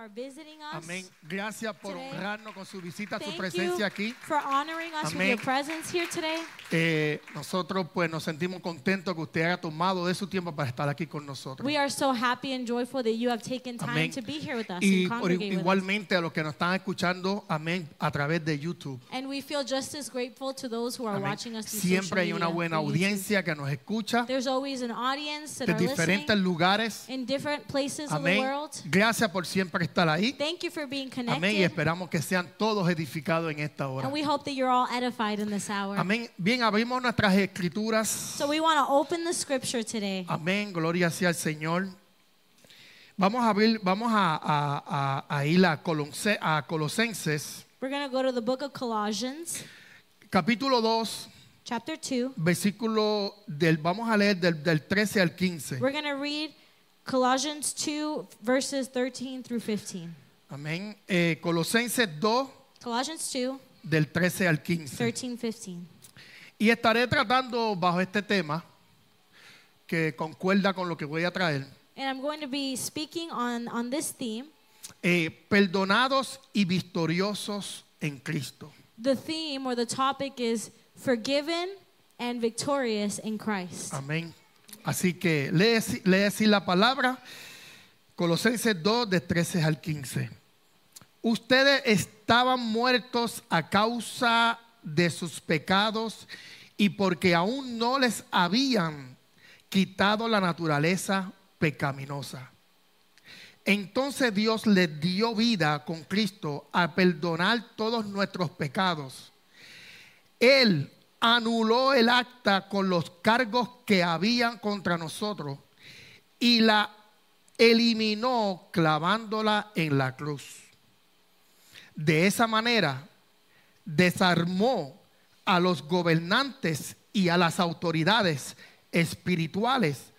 are visiting us. Amén. Gracias por Today. honrarnos con su visita, su Thank presencia you aquí. for honoring us with Amén. your presence here today. Eh, nosotros pues nos sentimos contentos que usted haya tomado de su tiempo para estar aquí con nosotros. We are so happy and joyful that you have taken time Amén. to be here with us Y and por- congregate with us. igualmente a los que nos están escuchando, amén, a través de YouTube. And we feel just as grateful to those who are Amén. watching us Siempre hay una buena audiencia que nos escucha There's always an audience that de are diferentes listening lugares. in different places of the world. Gracias por siempre estar ahí. Thank you for being Amén. Y connected. esperamos que sean todos edificados en esta hora. And we hope that you're all edified in this hour. Amén. Bien, abrimos nuestras escrituras. So we want to open the scripture today. Amén. Gloria sea al Señor. Vamos a abrir, vamos a, a- a- a ir a, Colosenses, We're going to go to the book of Colossians, capítulo 2, chapter 2. versículo del, vamos a leer del, del 13 al 15. We're going to read Colossians 2, verses 13 through 15. Amén. Eh, Colosenses 2, Colossians 2, del 13 al 15. 13, 15. Y estaré tratando bajo este tema que concuerda con lo que voy a traer. And I'm going to be speaking on, on this theme. eh, perdonados y victoriosos en Cristo. The theme or the topic is forgiven and victorious in Christ. Amén. Así que lee, lee así la palabra, Colosenses 2, de 13 al 15. Ustedes estaban muertos a causa de sus pecados y porque aún no les habían quitado la naturaleza pecaminosa. Entonces Dios les dio vida con Cristo a perdonar todos nuestros pecados. Él anuló el acta con los cargos que habían contra nosotros y la eliminó clavándola en la cruz. De esa manera desarmó a los gobernantes y a las autoridades espirituales,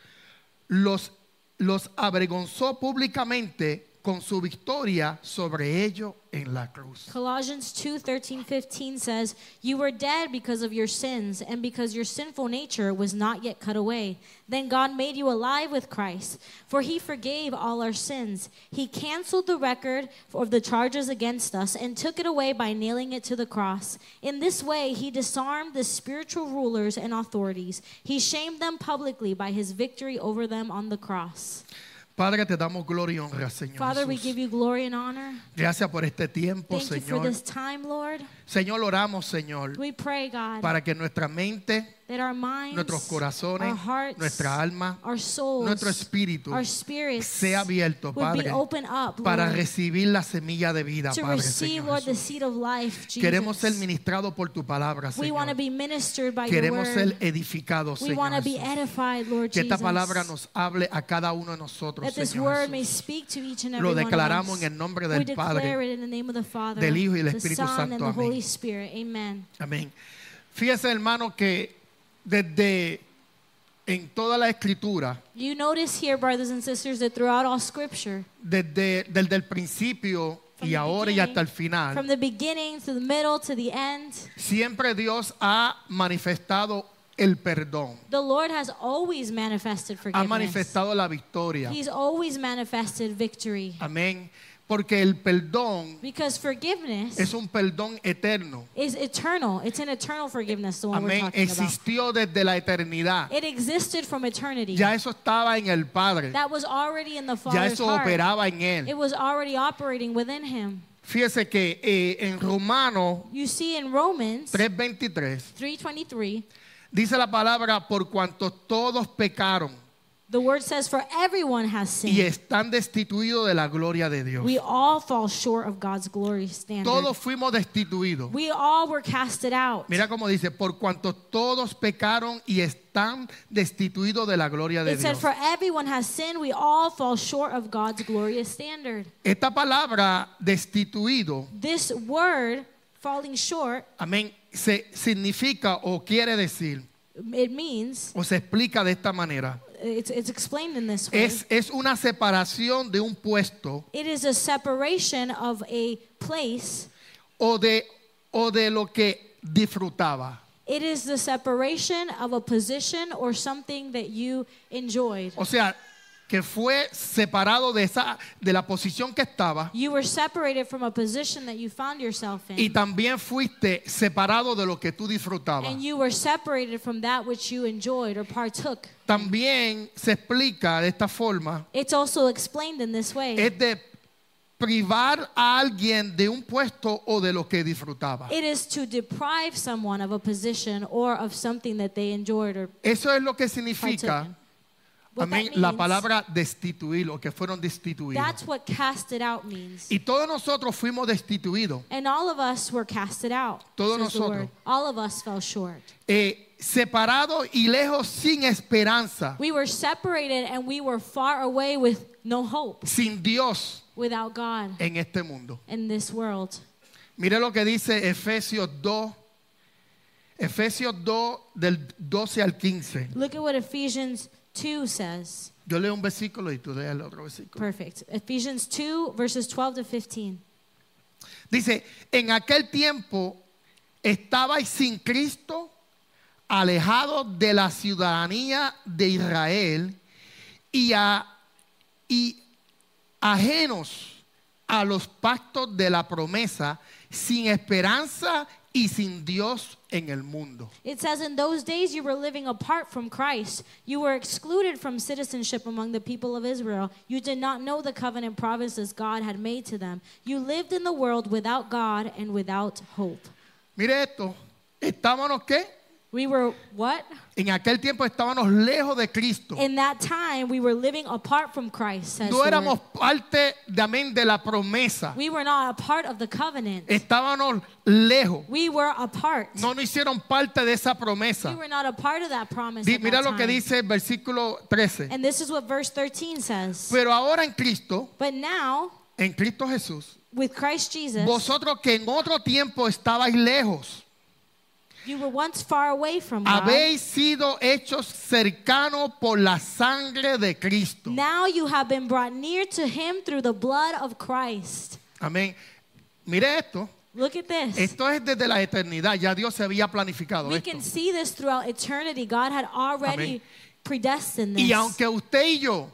los, los avergonzó públicamente con su victoria sobre ellos en la cruz. Colossians 2 13, 15 says, You were dead because of your sins, and because your sinful nature was not yet cut away. Then God made you alive with Christ, for he forgave all our sins. He canceled the record of the charges against us and took it away by nailing it to the cross. In this way, he disarmed the spiritual rulers and authorities. He shamed them publicly by his victory over them on the cross. Padre, te damos gloria y honra, Señor. Father, we give you glory and honor. Gracias por este tiempo, Thank you for Señor. this time, Lord. Señor, oramos, Señor, We pray, God. para que nuestra mente, that our minds, nuestros corazones, our hearts, nuestra alma, our souls, nuestro espíritu our spirits sea abierto, would be Padre, open up, para Lord, recibir la semilla de vida, to Padre, receive, Señor Lord, the seed of life, Jesus. Queremos ser ministrados por tu palabra, we want to Señor. be ministered by Queremos your ser edificados, We want Señor to be Jesús. edified, Lord Que esta Jesus. palabra nos hable a cada uno de nosotros, that this Señor word may speak to each and Lo declaramos en el nombre we del Padre, declare it in the name of the Father, del Hijo y del Espíritu Son, Santo. Amén. Amén. Fíjese, hermano, que desde en toda la escritura, You notice here, brothers and sisters, that throughout all Scripture, desde, desde el principio From y ahora y hasta el final, from the beginning to the middle to the end, siempre Dios ha manifestado el perdón, the Lord has always manifested ha forgiveness. manifestado la victoria. He's always manifested victory. Amén. Porque el perdón Because forgiveness es un perdón eterno. is eternal. It's an eternal forgiveness, the one we're Amén. about. Existió desde la eternidad. It existed from eternity. Ya eso estaba en el Padre. That was already in the Ya eso heart. operaba en It él. was already operating within him. Fíjese que eh, en Romano You see in Romans 3:23 3:23, dice la palabra por cuanto todos pecaron the word says, "For everyone has y sinned. están destituidos de la gloria de Dios. We all fall short of God's glory standard. Todos fuimos destituidos. We all were casted out." Mira cómo dice, por cuanto todos pecaron y están destituidos de la gloria de It said, Dios. "For everyone has sinned. We all fall short of God's glorious standard." Esta palabra destituido, This word, falling short, amén, se significa o quiere decir it means o se explica de esta manera. It's, it's explained in this way. Es, es una separación de un puesto It is a separation of a place. o de, o de lo que disfrutaba. It is the separation of a position or something that you enjoyed. O sea, que fue separado de esa de la posición que estaba You were separated from a position that you found yourself y in. también fuiste separado de lo que tú disfrutabas. And you were separated from that which you enjoyed or partook. También se explica de esta forma It's also explained in this way. es de privar a alguien de un puesto o de lo que disfrutaba. It is to deprive someone of a position or of something that they enjoyed or Eso es lo que significa. Amén, la palabra destituir o que fueron destituidos. that's what casted out means. Y todos nosotros fuimos destituidos, And all of us were casted out. Todos nosotros. All of us fell short. eh, separados y lejos sin esperanza, We were separated and we were far away with no hope, sin Dios without God en este mundo. in this world. Mire lo que dice Efesios 2, Efesios 2 del 12 al 15. Look at what Ephesians 2 says. Yo leo un versículo y tú lees el otro versículo. Perfect. Ephesians 2, verses 12 to 15. Dice, en aquel tiempo estabais sin Cristo, alejados de la ciudadanía de Israel y, a- y ajenos a los pactos de la promesa, sin esperanza y sin Dios en el mundo. It says, In those days you were living apart from Christ. You were excluded from citizenship among the people of Israel. You did not know the covenant promises God had made to them. You lived in the world without God and without hope. Mire esto, estábamos qué? We were what? En aquel tiempo estábamos lejos de Cristo. In that time, we were living apart from Christ. Says No éramos parte de, amén, de la promesa. We were not a part of the covenant. Estábamos lejos. We were apart. No nos hicieron parte de esa We promesa. were not a part of that promise. Di- Mira that lo que dice el versículo 13. And this is what verse 13 says. Pero ahora en Cristo, But now, en Cristo Jesús, with Christ Jesus, vosotros que en otro tiempo estabais lejos, you were once far away from God. habéis sido hechos cercanos por la sangre de Cristo. Now you have been brought near to him through the blood of Christ. Amén. Mire esto. Look at this. Esto es desde la eternidad. Ya Dios se había planificado we esto. can see this throughout eternity. God had already Amén. predestined this. Y aunque usted y yo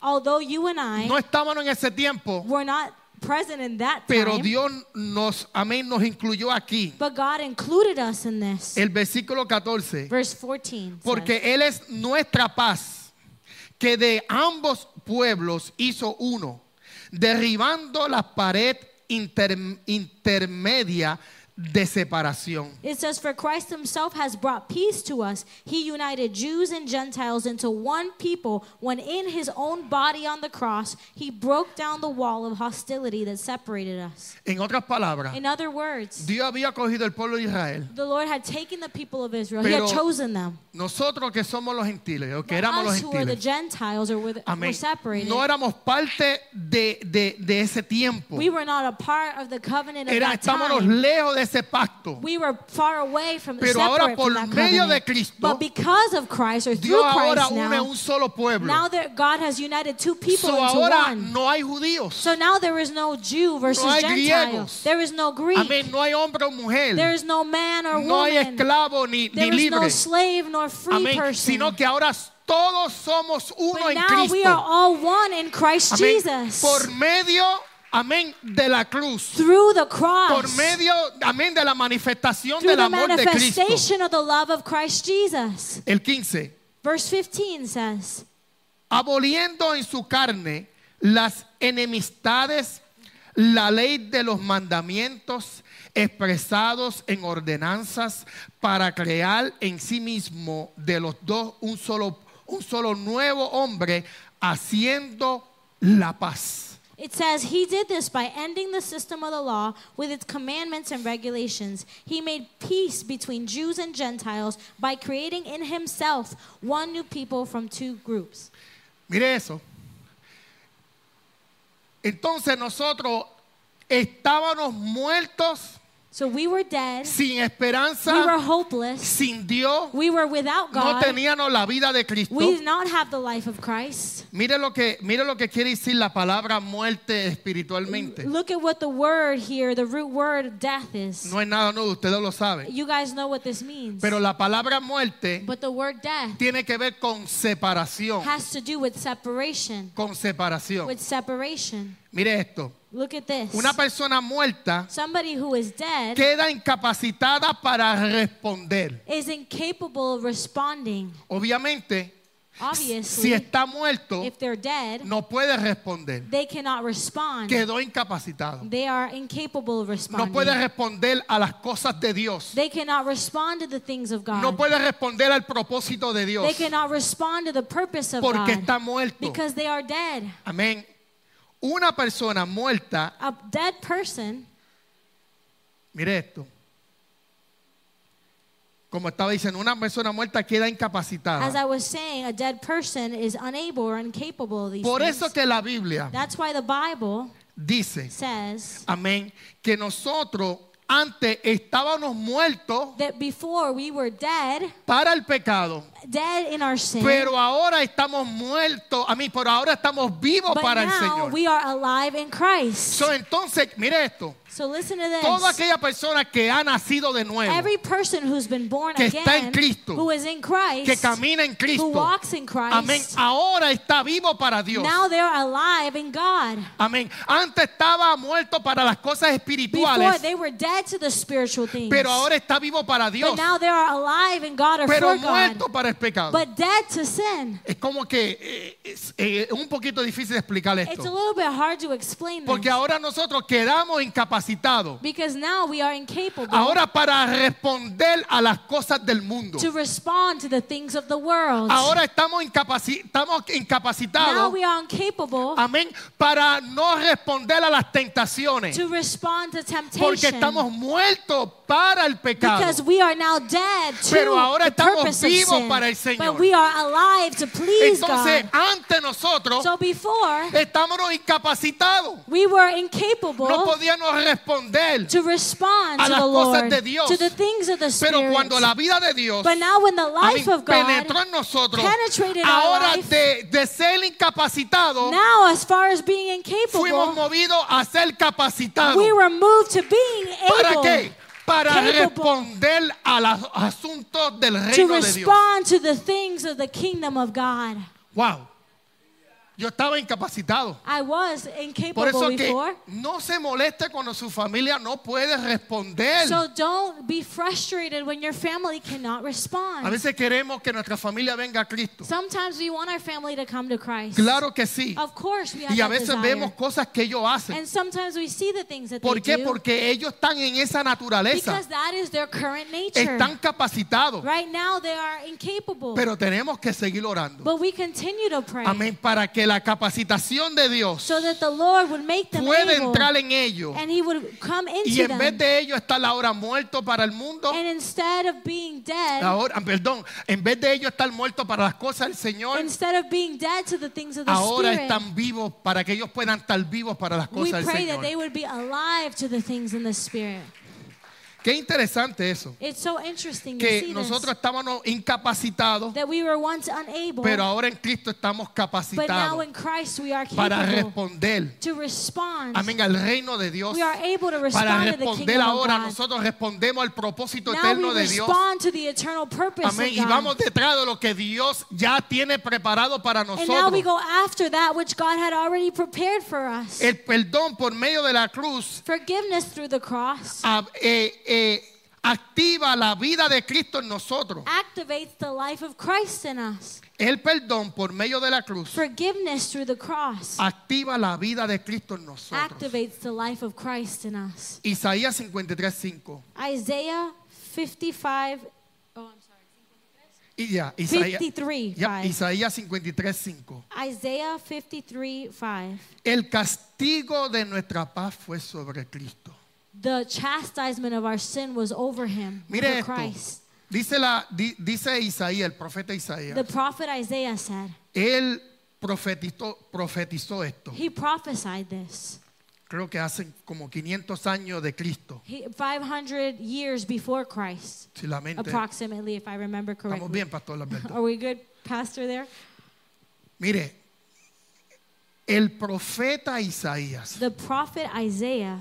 Although you and I no estábamos en ese tiempo, were not present in that pero Dios nos, amén, nos incluyó aquí. but God included us in this. El versículo 14. Verse 14. Porque says, Él es nuestra paz, que de ambos pueblos hizo uno, derribando la pared inter- intermedia de separación. It says, For Christ himself has brought peace to us. He united Jews and Gentiles into one people when in his own body on the cross, he broke down the wall of hostility that separated us. En otras palabras, In other words, Dios había cogido el pueblo de Israel. the Lord had taken the people of Israel, he had chosen them. Nosotros que somos los gentiles, o que But éramos los who the gentiles, Gentiles or were, separated, no éramos parte de, de- de ese tiempo. we were not a part of the covenant of Era, that estábamos time. lejos de ese pacto. We were far away from Pero ahora por medio de. Cristo, but because of Christ or through Dios ahora Christ une now, un solo pueblo. now that God has united two people So into ahora one. no hay judíos. So now there is no Jew versus No hay Gentile. griegos. There is no Greek. Amén. No hay hombre o mujer. There is no man or No hay woman. esclavo ni, ni there is no slave nor free Amén. person. Sino que ahora todos somos uno but en now Cristo. we are all one in Christ Amén. Jesus. Por medio, amén, de la cruz. through the cross. Por medio, amén, de la manifestación del amor de Cristo. of the love of Christ Jesus. El 15. Verse 15 says, aboliendo en su carne las enemistades, la ley de los mandamientos expresados en ordenanzas para crear en sí mismo de los dos un solo, un solo nuevo hombre, haciendo la paz. It says, He did this by ending the system of the law with its commandments and regulations. He made peace between Jews and Gentiles by creating in Himself one new people from two groups. Mire eso. Entonces nosotros estábamos muertos So we were dead. sin esperanza, We were hopeless. sin Dios, We were without God, no teníamos la vida de Cristo. We did not have the life of Christ. Mire lo que, mire lo que quiere decir la palabra muerte espiritualmente. Look at what the word here, the root word death is. No es nada nuevo, ustedes lo saben. You guys know what this means. Pero la palabra muerte But the word death tiene que ver con separación. has to do with separation. Con separación. With separation. Mire esto. Look at this. Una persona muerta Somebody who is dead queda incapacitada para responder. is incapable of responding. Obviamente, si Obviously, está muerto, if they're dead, no puede responder. they cannot respond. Quedó incapacitado. They are incapable of No responding. puede responder a las cosas de Dios. They cannot respond to the things of God. No puede responder al propósito de Dios. They cannot respond to the purpose of Porque God está muerto. because they are dead. Amén. Una persona muerta, A dead person, mire esto. Como estaba diciendo, una persona muerta queda as incapacitada. I was saying, a dead person is unable or incapable of these Por things. eso que la Biblia That's why the Bible dice, says amén, que nosotros antes estábamos muertos that before we were dead, para el pecado, dead in our sin, pero ahora estamos muertos, a mí, pero ahora estamos vivos but para el now Señor. we are alive in Christ. So, entonces, mire esto, So listen to toda this. aquella persona que ha nacido de nuevo, Every person who's been born que está en again, Cristo, who is in Christ, que camina en who Cristo, walks in Christ, amén, ahora está vivo para Dios. now they're alive in God. Amén. Antes estaba muerto para las cosas Before espirituales, they were dead to the spiritual things, pero ahora está vivo para Dios, but now they are alive in God or pero for God, muerto para el pecado. but dead to sin. Es como que eh, es eh, un poquito difícil explicar It's a esto, little bit hard to explain porque this ahora nosotros quedamos incapacitados. because now we are incapable Ahora para responder a las cosas del mundo. to respond to the things of the world. Ahora estamos, incapaci- estamos now incapacitados. we are incapable Amén. Para no responder a las tentaciones. to respond to Porque temptation estamos muertos para el pecado. because we are now dead to Pero ahora the estamos vivos sin. para el Señor. But we are alive to please Entonces, God. ante nosotros, So before estamos incapacitados. we were incapable No podíamos responder. to respond a to las the cosas Lord, de Dios. to the things of the Pero Spirit. cuando la vida de Dios but now when the life of God penetró en nosotros, penetrated our ahora life, de, de ser incapacitado, now as far as being fuimos incapable, movidos a ser capacitados. we were moved to being ¿Para qué? Para responder a los asuntos del to reino de Dios. respond to the things of the kingdom of God. Wow. Yo estaba incapacitado. I was Por incapable eso que before. no se moleste cuando su familia no puede responder. So don't be frustrated when your family cannot A respond. veces queremos que nuestra familia venga a Cristo. Sometimes we want our family to come to Christ. Claro que sí. Of course, we have Y a veces desire. vemos cosas que ellos hacen. And sometimes we see the things that ¿Por they qué? do Porque ellos están en esa naturaleza. because that is their current nature. Están capacitados. Right now they are incapable. Pero tenemos que seguir orando. but we continue to pray Amén. Para que la capacitación de Dios so that the Lord would make them pueda able entrar en ellos. and he would come Y en vez de ellos estar ahora muertos para el mundo, and instead of being dead, ahora, perdón, en vez de ellos estar muertos para las cosas del Señor, instead of being dead to the things of the ahora Spirit, están vivos para que ellos puedan estar vivos para las cosas del Señor. Qué interesante eso. It's so interesting Que see nosotros this, estábamos incapacitados, that we were once unable, pero ahora en Cristo estamos but now capacitados in Christ we are para responder, to respond. amén, al reino de Dios. we are able to Para respond to the responder kingdom of ahora, God. nosotros respondemos al propósito now eterno we de Dios. respond to the eternal purpose Amén. of Y God. vamos detrás de lo que Dios ya tiene preparado para and now nosotros. we go after that which God had already prepared for us. El perdón por medio de la cruz Forgiveness through the cross ah, eh, eh, activa la vida de Cristo en nosotros. activates the life of Christ in us. El perdón por medio de la cruz Forgiveness through the cross activa la vida de Cristo en nosotros. activates the life of Christ in us. Isaías 53:5. Isaiah 55, oh, I'm sorry, Y ya, Isaías, 53, ya, 5. Isaías 53:5. Isaiah 53, 5. El castigo de nuestra paz fue sobre Cristo. The chastisement of our sin was over him, Mire over esto. Christ. Dice, la, di- dice Isaías, el profeta Isaías. The prophet Isaiah said, Él profetizó, profetizó esto. he prophesied this. creo que hace como 500 años de Cristo. He, 500 years before Christ, Si la mente. approximately, if I remember correctly. Estamos bien, Pastor Lamberto. Are we good, Pastor, there? Mire, el profeta Isaías The prophet Isaiah,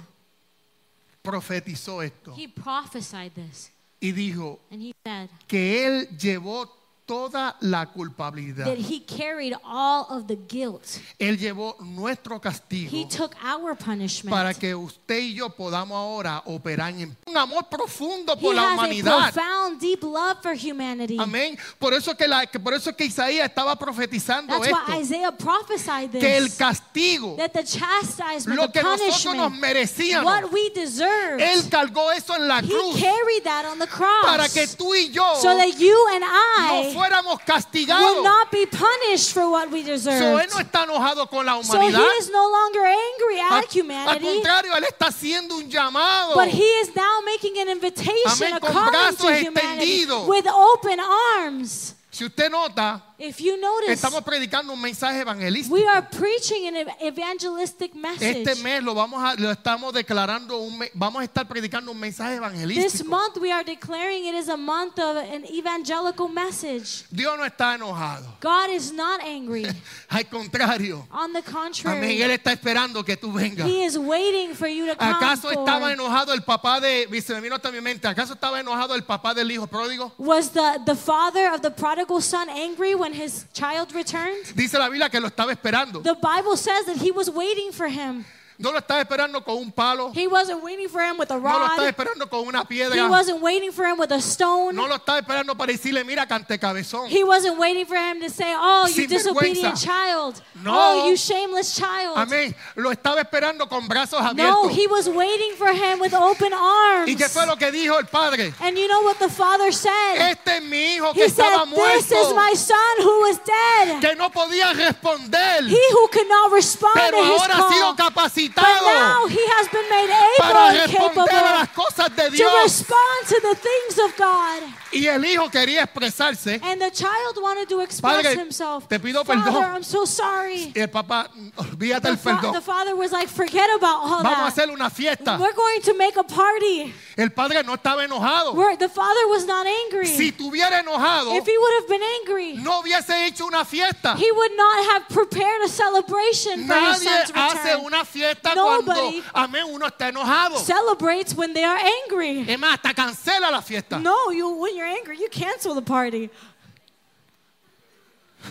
profetizó esto he prophesied this. y dijo And he said que él llevó toda la culpabilidad. that he carried all of the guilt. Él llevó nuestro He castigo took our punishment. para que usted y yo podamos ahora operar en un amor profundo He por la has a humanidad. profound, deep love for humanity. Amén. Por eso que la, por eso que Isaías estaba profetizando That's why esto, Isaiah prophesied que el this. castigo, That the chastisement, lo the que nosotros nos merecíamos, what we deserved, él cargó eso en la he cruz carried that on the cross. para que tú y yo so that you and no Fuéramos will castigados. not be punished for what we So, deserve. él no está enojado con la So he humanidad. is no longer angry Al, at al humanity, contrario, él está haciendo un llamado. but he is now making an invitation, Amén, a calling to humanity with open arms. Si usted nota, If you notice, estamos predicando un mensaje evangelístico. we are preaching an ev- evangelistic message. Este mes lo vamos a lo estamos declarando un vamos a estar predicando un mensaje This evangelístico. month we are declaring it is a month of an evangelical message. Dios no está enojado. God is not angry. Al contrario. On the Amén. contrary, Él está esperando que tú vengas. He is waiting for you to come ¿Acaso estaba enojado el papá de se me vino hasta mi mente? ¿Acaso estaba enojado el papá del hijo pródigo? Was the, the father of the prodigal son angry when his child returned? Dice la Biblia que lo estaba esperando. The Bible says that he was waiting for him. No lo estaba esperando con un palo. He wasn't waiting for him with a No lo estaba rod. esperando con una He piedra. wasn't waiting for him with a stone. No lo estaba esperando para decirle, mira, cante cabezón. He wasn't waiting for him to say, Oh, you disobedient child. No. Oh, you shameless child. Amén. Lo estaba esperando con brazos No, abiertos. he was waiting for him with open arms. ¿Y qué fue lo que dijo el padre? And you know what the father said? Este es mi hijo que He said, estaba This is muerto, my son who was dead. que no podía responder, He who could not respond pero to his ahora ha sido call. But now capacitado he has been made para able and responder a las capable cosas de to Dios. respond to the things of God. Y el hijo quería expresarse. And the child wanted to express Padre, himself. te pido Father. I'm so sorry. Y el papá, olvídate The, el perdón. the father was like, forget about all Vamos a that. hacer una fiesta. We're going to make a party. El padre no estaba enojado. We're, the father was not angry. Si estuviera enojado, if he would have been angry, no hubiese hecho una fiesta. he would not have prepared a celebration for his Nadie son's hace return. una fiesta cuando, Nobody amén, uno está enojado. Celebrates when they are angry. Es más, hasta cancela la fiesta. No, you when you're angry, you cancel the party.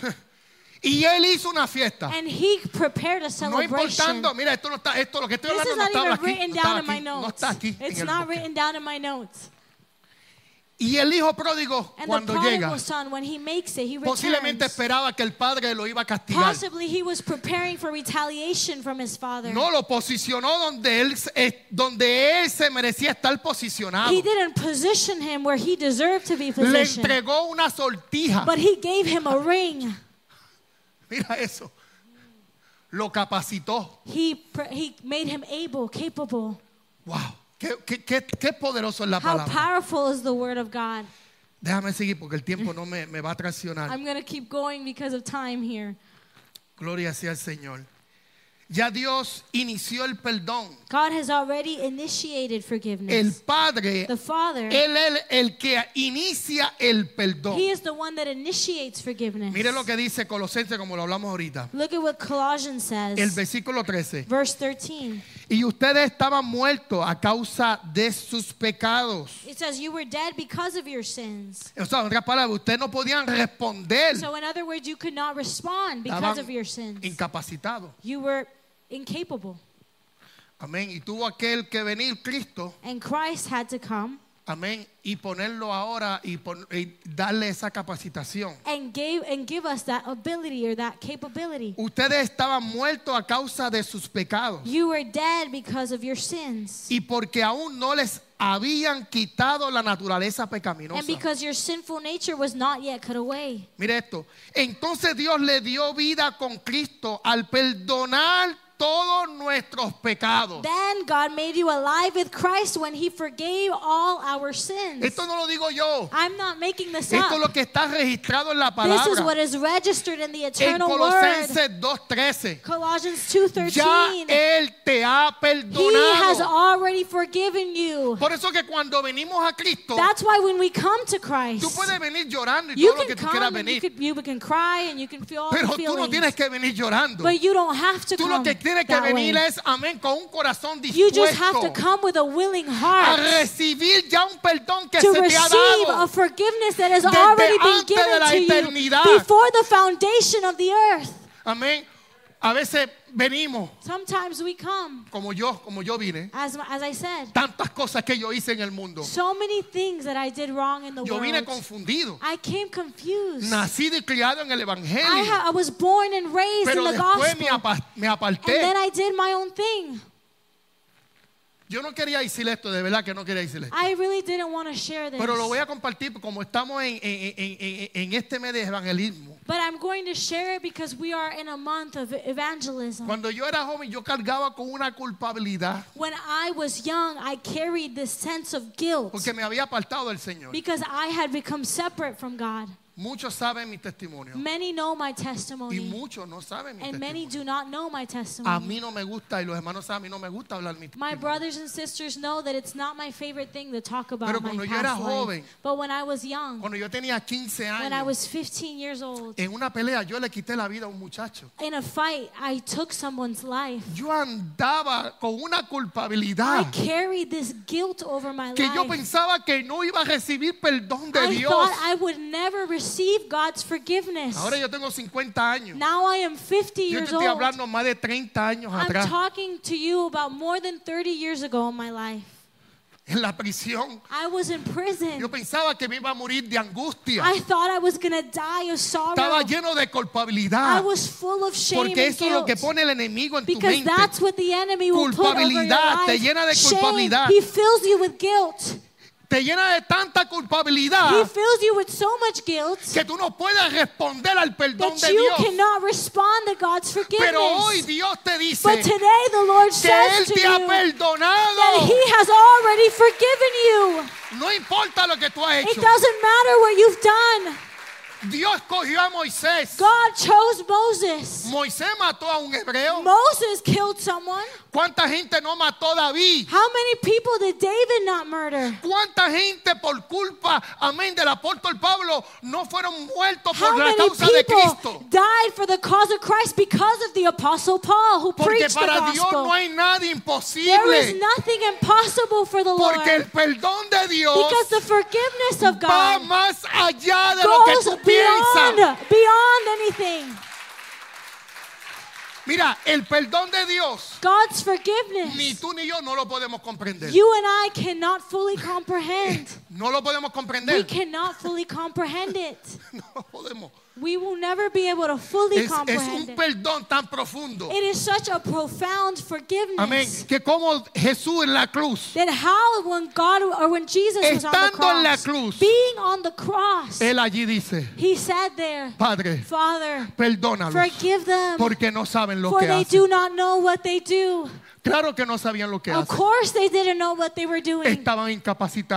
Y él hizo una fiesta. And he prepared a No celebration. importando, mira, esto no está, esto lo que estoy This hablando no not estaba even aquí, no down estaba in my aquí, no está aquí It's not written down in my notes. Y el hijo pródigo And cuando the llega, son, when he makes it, he posiblemente esperaba que el padre lo iba a castigar. He was preparing for retaliation from his father. No lo posicionó donde él, eh, donde él se merecía estar posicionado. He didn't position him where he deserved to be Le positioned. entregó una sortija. But he gave him a ring. Mira eso. Lo capacitó. He, he made him able, capable. Wow. Qué, qué- qué- qué poderoso es la How palabra. powerful is the word of God. Déjame seguir porque el tiempo no me, me va a traicionar. I'm going to keep going because of time here. Gloria sea al Señor. Ya Dios inició el perdón. God has already initiated El forgiveness. Padre, The Father, Él es el que inicia el perdón. He is the one that initiates forgiveness. Mire lo que dice Colosenses como lo hablamos ahorita. Look at what Colossians El says, versículo 13. verse 13. Y ustedes estaban muertos a causa de sus pecados. It says, You were dead because of your sins. O sea, en otras palabras, ustedes no podían responder. So, in other words, you could not respond because of your sins. incapacitados. You were incapable. Amén. Y tuvo aquel que venir Cristo. And Christ had to come Amén. Y ponerlo ahora y, pon- y darle esa capacitación. and gave and give us that ability or that capability. Ustedes estaban muertos a causa de sus pecados. You were dead because of your sins. Y porque aún no les habían quitado la naturaleza And pecaminosa. because your sinful nature was not yet cut away. Mire esto. Entonces Dios le dio vida con Cristo al perdonar todos nuestros pecados. Then God made you alive with Christ when He forgave all our sins. Esto no lo digo yo. I'm not making this Esto es lo up. que está registrado en la This is what palabra. is registered in the En eternal word. Colosenses 2.13. Colossians Ya 2:13. Él te ha ha He has perdonado. already forgiven you. Por eso que cuando venimos a Cristo, That's why when we come to Christ, tú puedes venir llorando y you todo lo que can tú quieras come and you venir. can, you can cry and you can feel all Pero the tú no feelings. tienes que venir llorando. But you don't have to Tú lo come que tienes que venir way. es, amén, con un corazón You just have to dispuesto come with a willing a heart recibir ya un perdón que to se te ha dado. a forgiveness that has Desde already been given to you before the foundation of the earth. Amén. A veces venimos, Sometimes we come, como yo, como yo vine, as, as I said, tantas cosas que yo hice en el mundo. so many things that I did wrong in the Yo vine world. confundido, I came confused. nacido y criado en el I, Evangelio, I was born and raised pero in the después me, gospel. apa- me And aparté. then I did my own thing. Yo no quería decir esto, de verdad que no quería decir esto. I really didn't want to share this. Pero lo voy a compartir porque como estamos en, en- en- en- en este mes de evangelismo. But I'm going to share it because we are in a month of evangelism. Cuando yo era joven, yo cargaba con una culpabilidad When I was young, I carried this sense of guilt porque me había apartado del Señor. because I had become separate from God. Muchos saben mi testimonio Many know my y testimony, muchos no saben mi and many testimonio. do not know my A testimony. mí no me gusta y los hermanos saben, a mí no me gusta hablar mi My testimonio. brothers and sisters know that it's not my favorite thing to talk about Pero my cuando yo era past life. joven, But when I was young, Cuando yo tenía 15 when I años, was 15 years old, en una pelea yo le quité la vida a un muchacho. in a fight, I took someone's life. Yo andaba con una I culpabilidad carried this guilt over my que yo life. pensaba que no iba a recibir perdón de I Dios. thought I would never receive God's forgiveness. Ahora yo tengo 50 años. Now I am 50 Yo years estoy old. más de 30 años I'm atrás talking to you about more than 30 years ago in my life. en la prisión. I was in prison. Yo pensaba que me iba a morir de angustia. I thought I was going to die of sorrow. Estaba lleno de I was full of shame Porque and eso es lo que guilt. pone el enemigo en tu Because mente. that's what the enemy will put over your Culpabilidad, te life. llena de Shame. culpabilidad. He fills you with guilt. Te llena de tanta He culpabilidad fills you with so much guilt que tú no puedes responder al perdón that de you Dios. cannot respond to God's Pero hoy forgiveness. Dios te dice But today the Lord que Él says to te ha you perdonado. He has already forgiven you. No importa lo que tú has It hecho. doesn't matter what you've done. Dios cogió a Moisés. God chose Moses. Moisés mató a un hebreo. Moses killed someone. ¿Cuánta gente no mató David? How many people did David not murder? ¿Cuánta gente por culpa, amén, del apóstol Pablo no fueron muertos How por la many causa de people Cristo? died for the cause of Christ because of the apostle Paul who Porque preached the para Dios gospel? no hay nada There is imposible. nothing impossible for the Lord Porque el perdón de Dios because the forgiveness of va God más allá de lo que tú piensas. beyond, beyond anything. Mira, el perdón de Dios, God's ni forgiveness, tú ni yo no lo podemos comprender. you and I cannot fully comprehend. No lo podemos We comprender. cannot fully comprehend it. No lo podemos. We will never be able to fully Es, es comprehend un it. perdón tan profundo. It is such a profound Amén. forgiveness Que como Jesús en la cruz, that how when God or when Jesus was on the Estando en la cross, cruz. being on the cross, Él allí dice, he said there, Padre, Father, perdónalos forgive them, porque no saben lo for que they hacen. do not know what they do. Claro que no sabían lo que Of hacen. course, they didn't know what they were doing. Estaban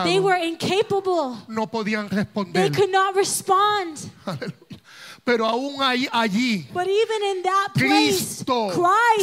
They were incapable. No podían They could not respond. Aleluya. Pero aún ahí, allí, But even in that place, Cristo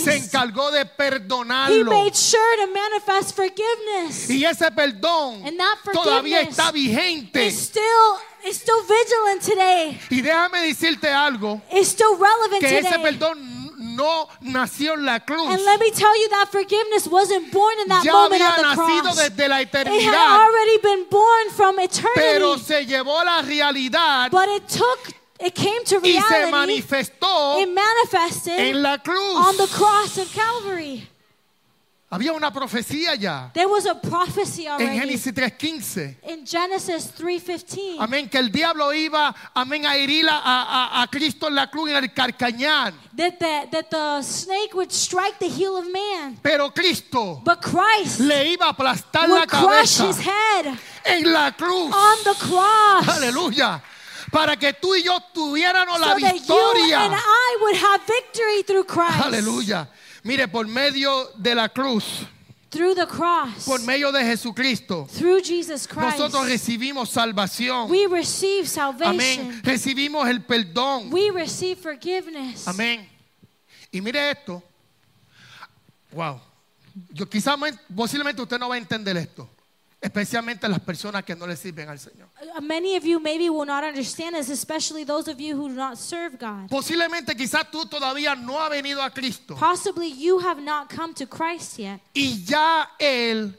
se encargó de He perdonarlo. made sure to manifest forgiveness. Y ese perdón And that todavía está vigente. It's still, it's still vigilant today. Y déjame decirte algo, It's still relevant que ese perdón no nació en la cruz. And let me tell you that forgiveness wasn't born in that Ya moment había at the nacido cross. desde la It had eternidad. already been born from Pero eternity. se llevó la realidad But it took, it came to y se reality. manifestó It manifested en la on the cruz. cross of Calvary. Había una profecía ya There was a prophecy en already Génesis 3.15. in Genesis 3:15 Amén, que el diablo iba, amén, a herir a, a- a Cristo en la cruz en el carcañar. that the, that the snake would strike the heel of man, Pero Cristo but Christ le iba a aplastar la would crush cabeza his head en la cruz. on the cross. Aleluya. Para que tú y yo tuviéramos la so victoria. I would have victory through Christ. Aleluya. Mire, por medio de la cruz, Through the cross. por medio de Jesucristo, through Jesus Christ. nosotros recibimos salvación. we receive salvation. Amén. Recibimos el perdón. We receive forgiveness. Amén. Y mire esto. Wow. Yo quizás posiblemente usted no va a entender esto, especialmente las personas que no le sirven al Señor. Uh, Many of you maybe will not understand this, especially those of you who do not serve God. Posiblemente quizás tú todavía no has venido a Cristo Possibly you have not come to Christ yet, y ya él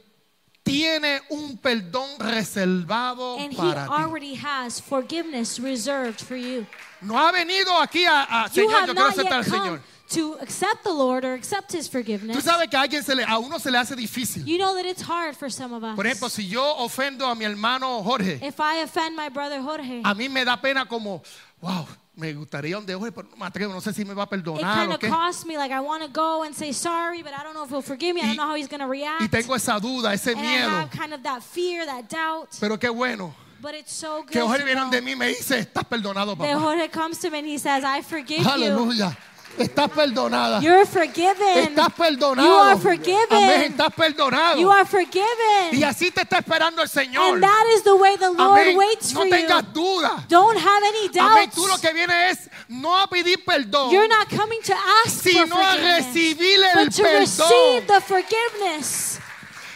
tiene un perdón reservado and He para ti. already has forgiveness reserved for you. No ha venido aquí a, a You Señor, have yo quiero not aceptar al yet come Señor. to accept the Lord or accept His Tú forgiveness. sabes que a alguien se le, a uno se le hace difícil. You know that it's hard for some of us. Por ejemplo, si yo ofendo a mi hermano Jorge, If I offend my brother Jorge, a mí me da pena como, wow, me gustaría donde Jorge, pero no me atrevo, no sé si me va a it perdonar o qué. me. Like I want to go and say sorry, but I don't know if he'll forgive me. I Y- don't know how he's going to react. Y tengo esa duda, ese and I miedo. have kind of that fear, that doubt. Pero qué bueno But it's so good que Jorge viene de mí y me dice, estás perdonado, papá. Jorge comes to me and he says, "I forgive you. Aleluya. Estás perdonada. You're forgiven. Estás perdonado. You are forgiven. Amén, estás perdonado. You are forgiven." Y así te está esperando el Señor. And that is the way the Lord Amén. waits No for tengas you. duda. Don't have any Amén. doubts. Tú lo que vienes es no a pedir perdón, You're not coming to ask for a recibir el but to receive perdón. the forgiveness.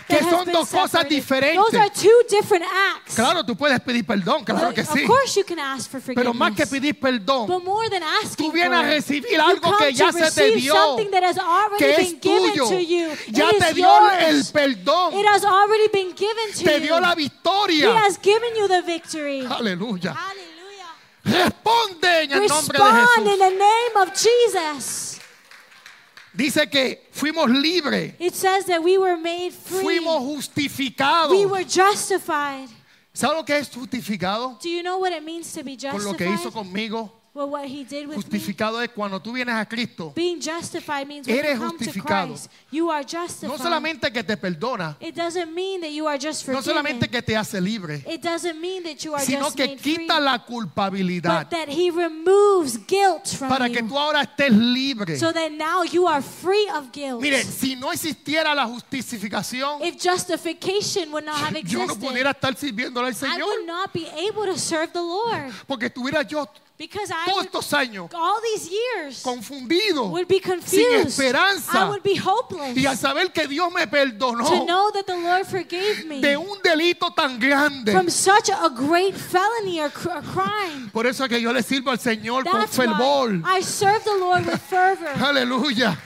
Que son dos cosas diferentes. Those are two different acts. Claro, tú puedes pedir perdón, claro que of sí. course you can ask for Pero más que pedir perdón, But more than asking tú vienes a recibir you algo que ya se te dio, que been es given tuyo. to you. Ya it te dio el perdón. It has already been given to Te you. dio la He victoria. has given you the victory. Aleluya. Responde en el nombre de Jesús. the name of Jesus. Dice que fuimos libres, It says that we were made free. fuimos justificados. We were justified. ¿Sabes lo que es justificado? Do you know what it means to be Por lo que hizo justified? conmigo. Well, what he did with me. Justificado es cuando tú vienes a Cristo. Being justified means when Eres you come to justificado. Christ, you are justified. No solamente que te perdona, It doesn't mean that you are just no forgiven. solamente que te hace libre, it doesn't mean that you are sino just que made free, quita la culpabilidad but that he removes guilt from para you, que tú ahora estés libre. so that now you are free of guilt. Mire, si no existiera la justificación, if justification would not have yo no existed, pudiera estar sirviéndole al I Señor. would not be able to serve the Lord Porque estuviera yo because I todos estos años all these years confundido would be sin confused. esperanza. I would be hopeless y al saber que Dios me to perdonó know that the Lord forgave me de un delito tan grande. from such a great felony or, cr- or crime. Por eso es que yo le sirvo al Señor con That's fervor. why I serve the Lord with fervor, Aleluya.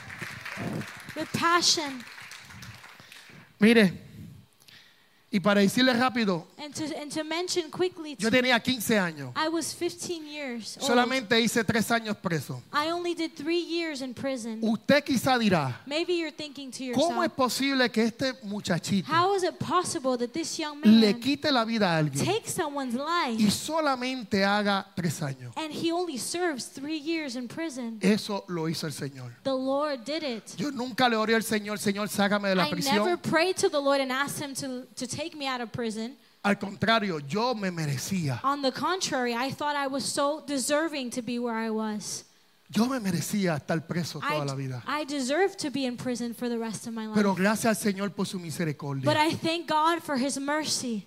with passion. Mire, y para decirle rápido, And to, and to mention quickly, yo tenía 15 años. I was 15 years old. Solamente hice tres años preso. I only did three years in prison. Usted quizá dirá, Maybe you're thinking to ¿cómo es yourself, posible que este muchachito how is it possible that this young le man quite la vida a alguien takes someone's y life solamente haga tres años? and he only serves three years in prison? Eso lo hizo el Señor. The Lord did it. Yo nunca le oré al Señor, Señor, sácame de la I never prisión. prayed to the Lord and asked him to, to take me out of prison. Al contrario, yo me merecía. On the contrary, I thought I was so deserving to be where I was. Yo me merecía estar preso toda I, la vida. I deserved to be in prison for the rest of my life. Pero gracias al Señor por su But. I thank God for his mercy.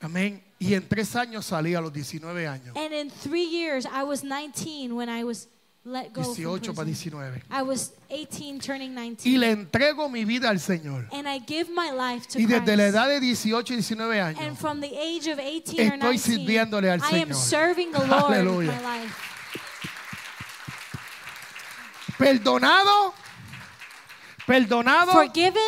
Amén. Y en tres años salí a los 19 años. And in three years, I was 19 when I was let go from 18 para prison. 19. I was 18 turning 19. Y le entrego mi vida al Señor. And I give my life to Y desde la Christ. edad de 18 y 19 And años, from the age of 18 or Estoy 19, sirviéndole al I am Señor. serving the Lord Aleluya. with my life. perdonado, perdonado, Forgiven,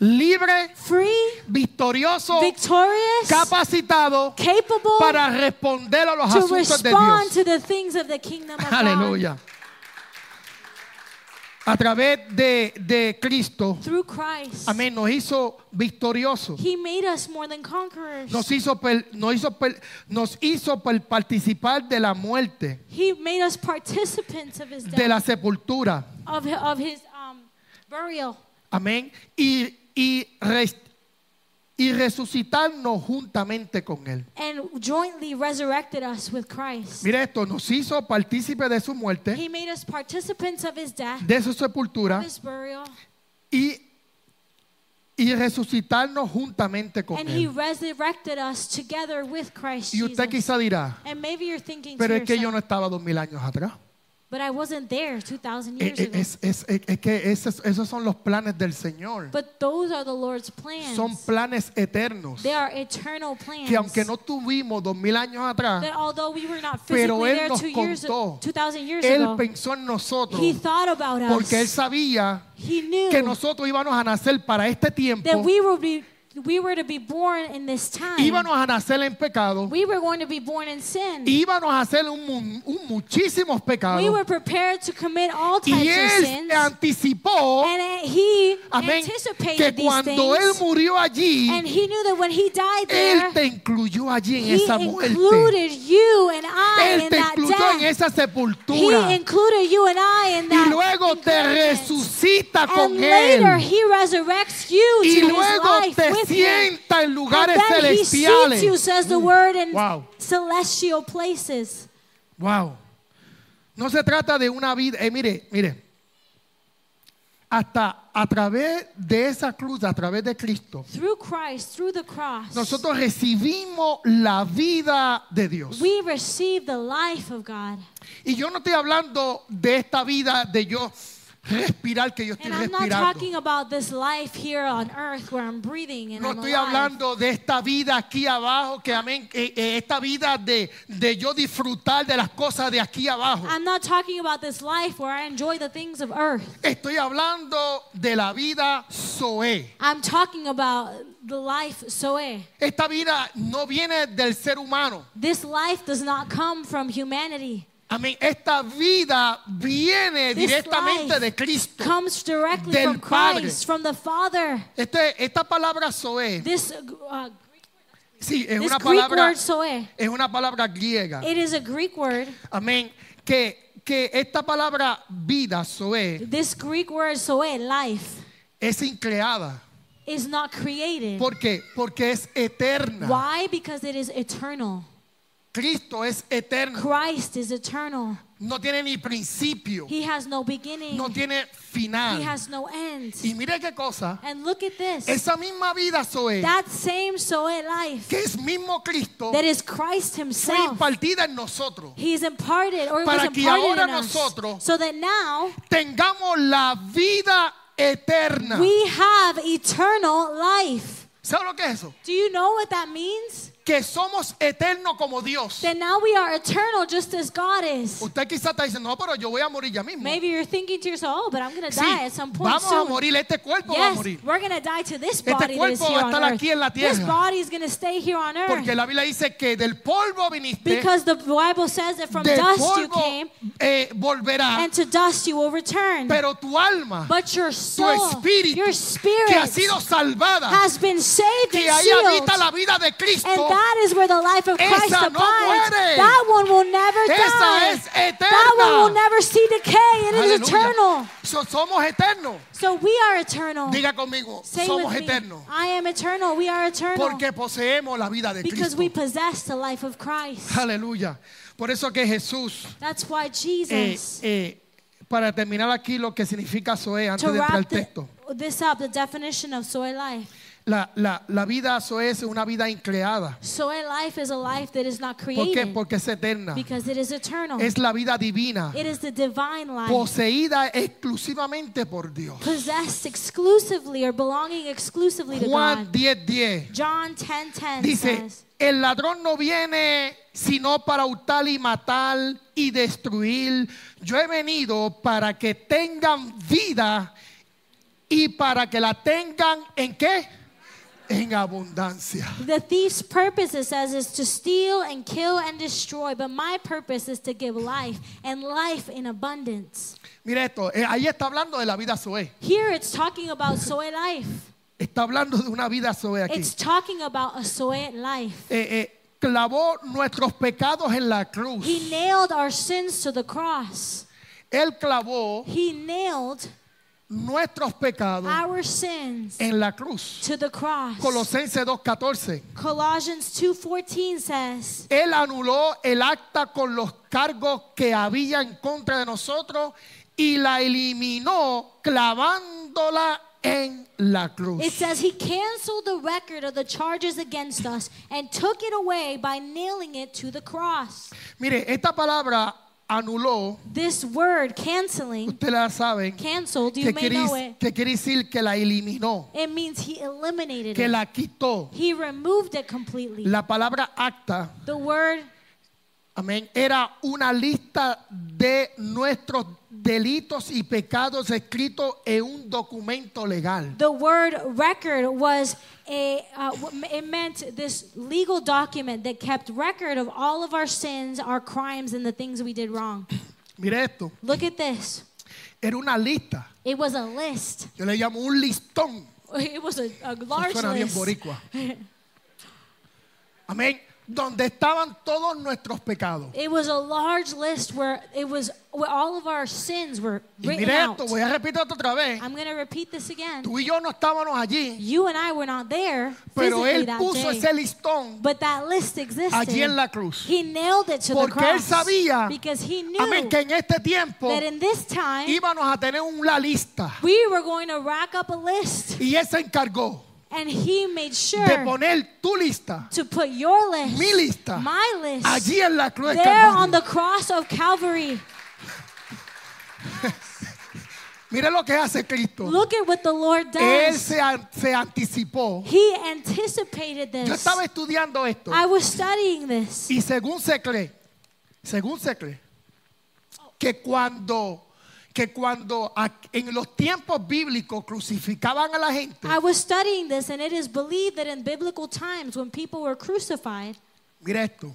libre, free, victorioso, victorious, capacitado capable para responder a los to asuntos de Dios. Aleluya. A través de, de Cristo, Through Christ, amén, nos hizo victoriosos. He made us more than conquerors. Nos hizo, per- nos hizo, per- nos hizo per- participar de la muerte, He made us participants of His de death, la sepultura. of, of His um, burial, Amén. Y, y, res- y resucitarnos juntamente con Él. and jointly resurrected us with Christ. Mira esto, nos hizo partícipe de su muerte, He made us participants of His death, de su sepultura of His burial, y, y resucitarnos juntamente con and He Él. resurrected us together with Christ Y usted Jesus. quizá dirá, And maybe you're thinking pero es que yo no estaba dos mil años atrás. But I wasn't there 2,000 Eh, years eh, ago. Es, es- es- es que esos, esos son los planes del Señor. But those are the Lord's plans. Son planes eternos. They are eternal plans. Que aunque no tuvimos dos mil años atrás, that although we were not Pero physically Él there nos two years, contó. 2,000 years Él ago, pensó en nosotros. He thought about us. Porque Él sabía he knew que nosotros íbamos a nacer para este tiempo. that we be, we were to be born in this time. Íbamos a nacer en pecado. we were going to be born in sin. Íbamos a hacer un, mu- un muchísimos pecados. we were prepared to commit all types Y of Él sins. anticipó, and uh, He amén, anticipated que these cuando Él things. murió allí, and He knew that when He died there, Él te incluyó allí en He esa muerte. included you and I Él in te that incluyó en death. esa sepultura. He included you and I in Y that luego te resucita And con later Él. he resurrects you Y to luego his life te. Sienta en lugares you, celestiales. says the word, in Wow. celestial places. Wow. No se trata de una vida. eh, mire, mire. Hasta a través de esa cruz, a través de Cristo, Through Christ, through the cross, nosotros recibimos la vida de Dios. we receive the life of God. Y yo no estoy hablando de esta vida de yo respirar que yo estoy And I'm not respirando. talking about this life here on earth where I'm breathing and No I'm estoy hablando de esta vida aquí abajo, que amén, eh, eh, esta vida de, de yo disfrutar de las cosas de aquí abajo. I'm not talking about this life where I enjoy the things of earth. Estoy hablando de la vida Zoe. I'm talking about the life Zoe. Esta vida no viene del ser humano. This life does not come from humanity. Amén. Esta vida viene This directamente de Cristo. comes directly Del from Padre. Christ, from the Father. Este- esta palabra Zoe, This, uh, sí, es this una Greek palabra, word Zoe, es una palabra griega. it is a Greek word. Amén. Que, que esta palabra vida, Zoe, This Greek word Zoe, life, es increada. is not created. ¿Por qué? Porque es eterna. Why? Because it is eternal. Cristo es eterno. Christ is eternal. No tiene ni principio. He has no beginning. No tiene He final. has no end. Y mire qué cosa. And look at this. Esa misma vida, Zoe, That same Zoe life que es mismo Cristo, that is Christ fue himself. impartida en nosotros. He's imparted or Para was que ahora in us. nosotros So that now Tengamos la vida eterna. we have eternal life. ¿Sabe lo que es eso? Do you know what that means? Que somos eternos como Dios. That now we are eternal just as God is. Usted quizá está diciendo, no, pero yo voy a morir ya mismo. Maybe you're thinking to yourself, oh, but I'm going to Sí, die at some point vamos a soon. morir, este cuerpo va a Yes, morir. we're going to die to this Este body that is cuerpo va a estar aquí en la This tierra. body is going to stay here on earth. Porque la Biblia dice que del polvo viniste, Because the Bible says that from del dust you polvo came, eh, volverá, and to dust you will return. pero tu alma, But your tu soul, espíritu, your que ha spirit sido salvada, has been saved que and ahí sealed. habita la vida de Cristo, that is where the life of Christ Esa abides. no. That one will never Esa die. es That one will never see decay. It is Aleluya. eternal. So- somos eternos. So we are eternal. Diga conmigo, Say somos with me, eternos. I am eternal. We are eternal. Porque poseemos la vida de because Cristo. we possess the life of Christ. Aleluya. Por eso que Jesús, That's why eh, Jesus, eh, para terminar aquí lo que significa Zoe, antes to de entrar al texto. this up, the definition of Soy life. La, la, la vida Zoe es una vida increada. Soy life is a life that is not ¿Por qué? created Porque es eterna. because it is eternal. Es la vida divina, It is the divine life. poseída exclusivamente por Dios. possessed exclusively or belonging exclusively to Juan God. 10:10 10, John 10:10 dice, says, el ladrón no viene sino para hurtar y matar y destruir. Yo he venido para que tengan vida y para que la tengan en qué? En abundancia. "The thief's purpose, it says, is to steal and kill and destroy, but my purpose is to give life and life in abundance." Mira esto, eh, ahí está hablando de la vida Zoe. Here it's talking about soy life. Está hablando de una vida Zoe aquí. It's talking about a soy life. Eh, eh, clavó nuestros pecados en la cruz. He nailed our sins to the cross. Él clavó He nailed nuestros pecados our sins en la cruz. to the cross. Colosenses 2.14. Colossians 2:14 says, Él anuló el acta con los cargos que había en contra de nosotros y la eliminó clavándola en la cruz. It says he canceled the record of the charges against us and took it away by nailing it to the cross. Mire, esta palabra anuló, This word, canceling, ustedes la saben, canceled, you que may know it. que quiere decir que la eliminó, It means he eliminated que it. la quitó. He removed it completely. La palabra acta, The word amén, era una lista de nuestros delitos y pecados escritos en un documento legal. The word record was a, uh, it meant this legal document that kept record of all of our sins, our crimes, and the things we did wrong. Mire esto, Look at this. era una lista. It was a list. Yo le llamo un listón. It was a, a Eso large bien list. boricua. Amén. Donde estaban todos nuestros pecados. It was a large list where it was where all of our sins were written mire out. esto, voy a repetir otra vez. I'm going to repeat this again. Tú y yo no estábamos allí, You and I were not there pero él that puso day, ese listón but that list existed. allí en la cruz. He nailed it to the Porque él cross sabía, because he knew amén, que en este tiempo that in this time íbamos a tener una lista. we were going to rack up a list, Y él se encargó and he made de sure poner tu lista to put your list, Mi lista. my list, allí en la cruz there on the cross of Calvary. Mire lo que hace Cristo. Look at what the Lord Él does. se, se anticipó. He anticipated Yo this. estaba estudiando esto I was studying this. y según se cree, según se cree, que cuando que cuando en los tiempos bíblicos crucificaban a la gente, I was studying this, and it is believed that in biblical times, when people were crucified, mira esto,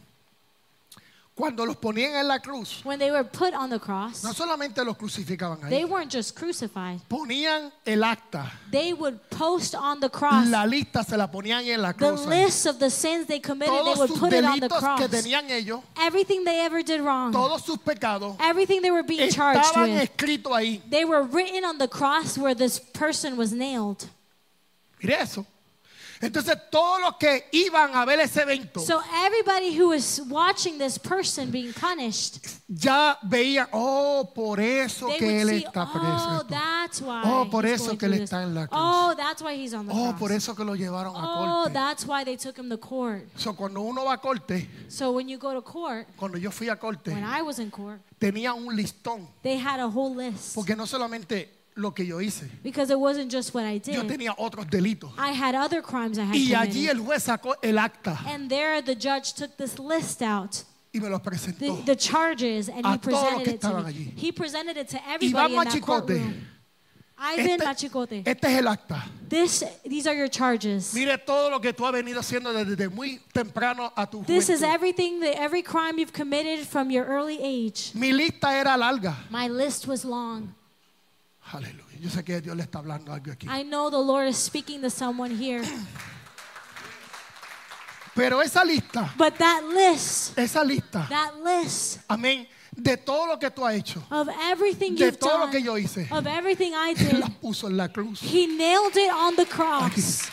cuando los ponían en la cruz, when they were put on the cross, no solamente los crucificaban they ahí, weren't just crucified. ponían el acta, They would post on the cross la lista se la ponían en la the cruz. ahí. list of the sins they committed. They Todos would sus put it on the delitos que cross. tenían ellos, Everything they ever did wrong, todos sus pecados, everything they were being charged estaban with, ahí. they were written on the cross where this person was nailed. Mire eso. Entonces todos los que iban a ver ese evento So everybody who was watching this person being punished, ya veían, oh, por eso they que would él see, está oh, preso. that's why. Oh, por he's eso going que él through this. está en la cruz. Oh, that's why he's on the Oh, cross. por eso que lo llevaron a Oh, corte. that's why they took him to court. So, cuando uno va a corte, So when you go to court, cuando yo fui a corte, when I was in court, tenía un listón. they had a whole list Porque no solamente lo que yo hice, because it wasn't just what I yo did. tenía otros delitos. I had other crimes I had Y allí el juez sacó el acta And there the judge took this list out, y me los the, presentó. the charges, and he presented it to me. allí. He presented it to Iván everybody in that courtroom. Ivan este, Machicote, este es el acta. this, these are your charges. Mire todo lo que tú has venido haciendo desde muy temprano a tu This is juventud. everything, that every crime you've committed from your early age. Mi lista era larga. My list was long. Aleluya. Yo sé que Dios le está hablando algo aquí. I know the Lord is speaking to someone here. Pero esa lista, But that list, esa lista, that list amén, de todo lo que tú has hecho, of everything de you've todo lo done, que yo hice, of everything I did, las puso en la cruz. He nailed it on the cross.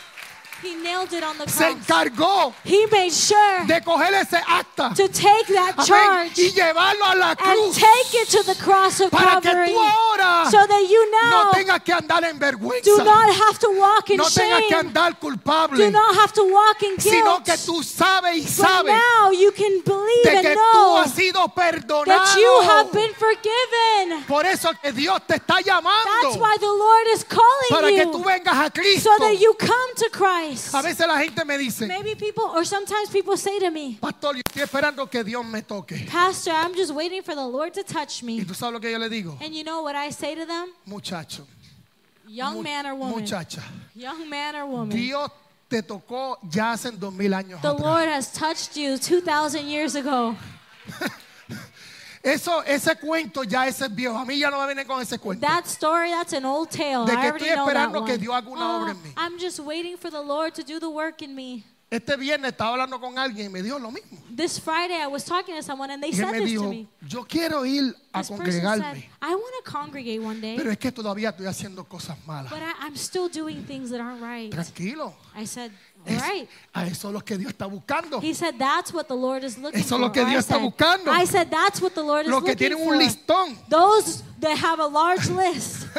He nailed it on the Se cross. encargó He made sure de coger ese acta to take that charge y llevarlo a la and take it to the cross of para que Calvary tú ahora so that you no now tengas que andar en vergüenza, do not have to walk in no tengas que shame, andar do not have to walk in sino guilt, que tú sabes y but now you can believe de and que tú know has sido perdonado. that you have been forgiven. Por eso que Dios te está That's why the Lord is para calling que tú you vengas a Cristo. so that you come to Christ. A veces la gente me dice, Maybe people, or sometimes people say to me, Pastor, yo estoy esperando que Dios me toque. Pastor, I'm just waiting for the Lord to touch Y me. tú sabes lo que yo le digo, And you know what I say to them? muchacho, Young mu- man or woman. muchacha, Young man or woman. Dios te tocó ya hace dos mil años The atrás. Lord has touched you 2,000 years ago. Eso, ese cuento ya ese es viejo. A mí ya no me viene con ese cuento. That story, that's an old tale. De I que already estoy know that esperando que one. Dios haga una Oh, obra en oh, mí. I'm just waiting for the Lord to do the work in me. Este viernes estaba hablando con alguien y me dijo lo mismo. This Friday, I was talking to someone and they Y said me this to dijo, me. yo quiero ir a This person said, congregarme, I want to congregate one day, pero es que todavía estoy haciendo cosas malas. but I, I'm still doing things that aren't right. Tranquilo. I said, Es- right. A eso es lo que Dios está buscando. He said, that's what the Lord is looking Eso es for. lo que Dios está said- buscando. I said, that's what the Lord is Los que looking tienen for. un listón. Those that have a large list.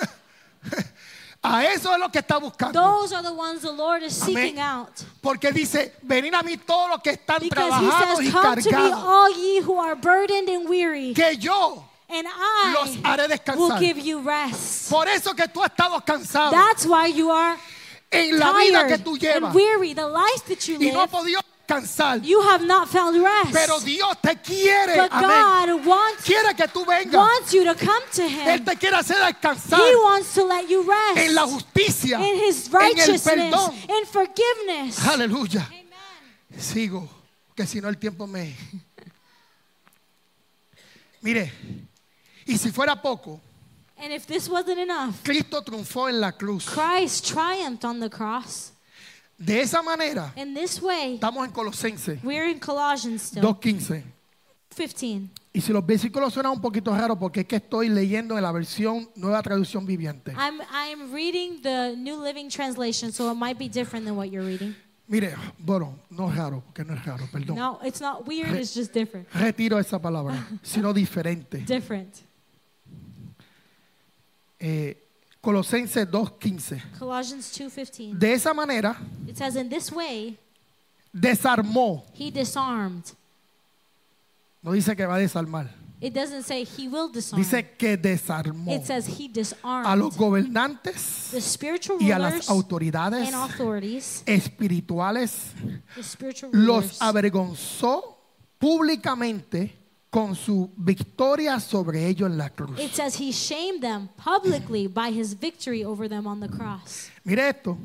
A eso es lo que está buscando. Those are the ones the Lord is seeking out. Porque dice, venid a mí todos los que están Because trabajados y says, Come to me, cargados, all ye who are burdened and weary, que yo and los haré I will descansar. give you rest. Por eso que tú has estado cansado That's why you are en la vida que tú llevas weary. The life that you y no has live, podido descansar. you have not found Pero rest. Dios te quiere, But amén. God wants, Quiere que tú vengas. wants you to come to Él Him. te quiere hacer descansar He wants to let you en la rest justicia, in His en el righteousness, perdón. in forgiveness. Aleluya. Amen. Sigo, que si no el tiempo me... Mire, y si fuera poco, And if this wasn't enough, Cristo triunfó en la cruz. Christ triumphed on the cross. De esa manera, In this way, estamos en Colosenses we're in Colossians still. 2.15. 15. Y si los versículos suenan un poquito raros porque es que estoy leyendo en la versión Nueva Traducción Viviente. I'm I'm reading the New Living Translation, so it might be different than what you're reading. Mire, bueno, no es raro, porque no es raro, perdón. No, it's not weird, it's just different. Retiro esa palabra, sino diferente. Different. Eh, Colosenses 2.15. Colossians 2:15. De esa manera, It says in this way desarmó. he disarmed. No dice que va a desarmar. It doesn't say he will disarm. Dice que desarmó It says he a los disarmed gobernantes the spiritual y a las autoridades and authorities, espirituales. the spiritual Los avergonzó públicamente con su victoria sobre ellos en la cruz. It says he shamed them publicly by his victory over them on the cross. Mire esto.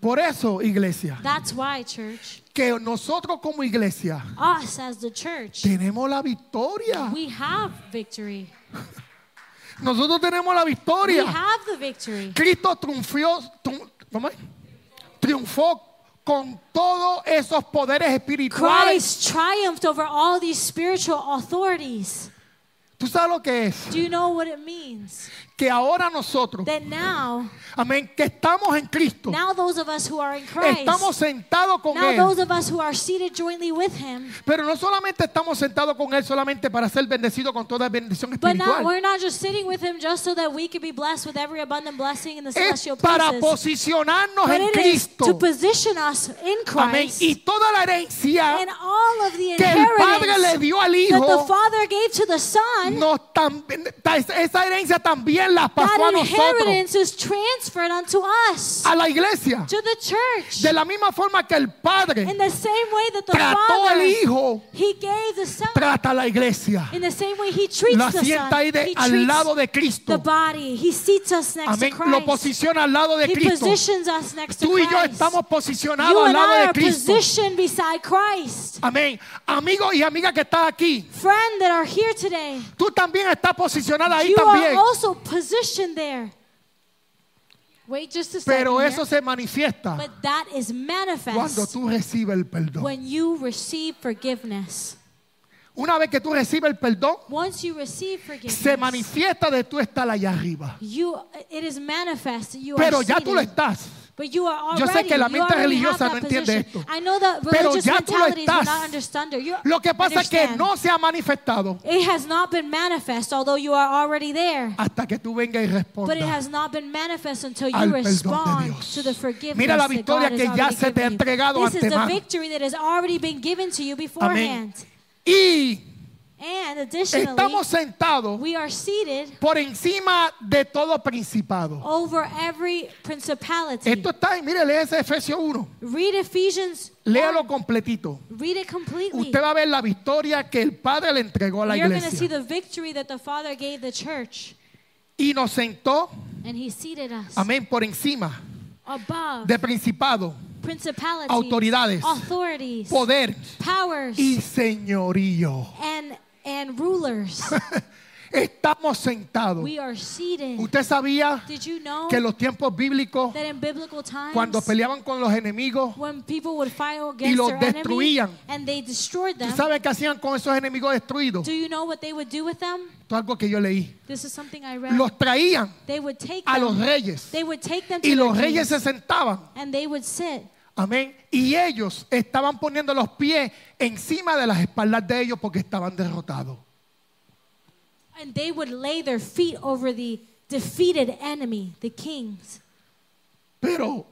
Por eso, iglesia, That's why, church, que nosotros como iglesia us as the church, tenemos la victoria. we have victory. Nosotros tenemos la We victoria. have the victory. Cristo triunfó, triun- ¿cómo es? triunfó con todos esos poderes espirituales. Christ triumphed over all these spiritual authorities. ¿Tú sabes lo que es? Do you know what it means? Que ahora nosotros, now, amén, que estamos en Cristo, now those of us who are in Christ, estamos sentados con now Él. those of us who are seated jointly with Him, Pero no solamente estamos sentados con Él solamente para ser bendecidos con toda bendición espiritual. we're not just sitting with Him just so that we can be blessed with every abundant blessing in the Es para posicionarnos en Cristo. Amén. Y toda la herencia que el Padre le dio al Hijo, Father gave to the Son, nos también- esa herencia también la pasó a that nosotros, inheritance is transferred unto us, a la iglesia. to the church. De la misma forma que el Padre In the same way that the trató al Father, Hijo, trata a la iglesia. In the same way He treats La the sienta ahí de, al lado de the Cristo. body. He seats us next Amén. to Lo posiciona al lado de He Cristo. positions us next to Tú y yo estamos You posicionados al and lado I de are Cristo. positioned beside Christ. Amén. Amigo y amiga que estás aquí, Friend that are here today, tú también estás posicionada ahí you también. Positioned there. Wait just a second. Pero here. eso se manifiesta But that is cuando manifest tú recibes el perdón. when you receive forgiveness. Una vez que tú recibes el perdón, Once you receive forgiveness, se manifiesta de tú estar allá arriba. you it is manifest that you Pero are ya tú lo seated. estás. But you are Yo already, sé que la mente religiosa no entiende esto. I know that Pero religious ya tú lo estás. Lo que pasa es que no se ha manifestado It has not been manifest, although you are already there. hasta que tú vengas y But it respondas. has not been manifest until you respond to the forgiveness Mira la victoria que ya se te ha entregado This is the victory that has already been given to you beforehand. Y And additionally, estamos sentados we are seated por encima de todo principado. over every principality. Esto está, mire, lee ese Efesios 1. Read Ephesians. Léalo 1. completito. Read it completely. Usted va a ver la victoria que el Padre le entregó a la You're going to see iglesia. the victory that the Father gave the church. Y nos sentó, And He seated us amén, por encima above de principado, autoridades, authorities, poder powers, y señorío. and, and rulers. Estamos sentados. we are seated. Usted sabía Did you know que en los tiempos bíblicos, that in biblical times, cuando peleaban con los enemigos, when people would fight against los their enemy destruían. and they destroyed ¿tú them, sabes qué hacían con esos enemigos destruidos? do you know what they would do with them? Esto es algo que yo leí. This is something I read. Los traían they would take a them, los reyes they would take them to y los reyes kings, se sentaban. and they would sit. Amén. Y ellos estaban poniendo los pies encima de las espaldas de ellos porque estaban derrotados. And they would lay their feet over the defeated enemy, the kings. Pero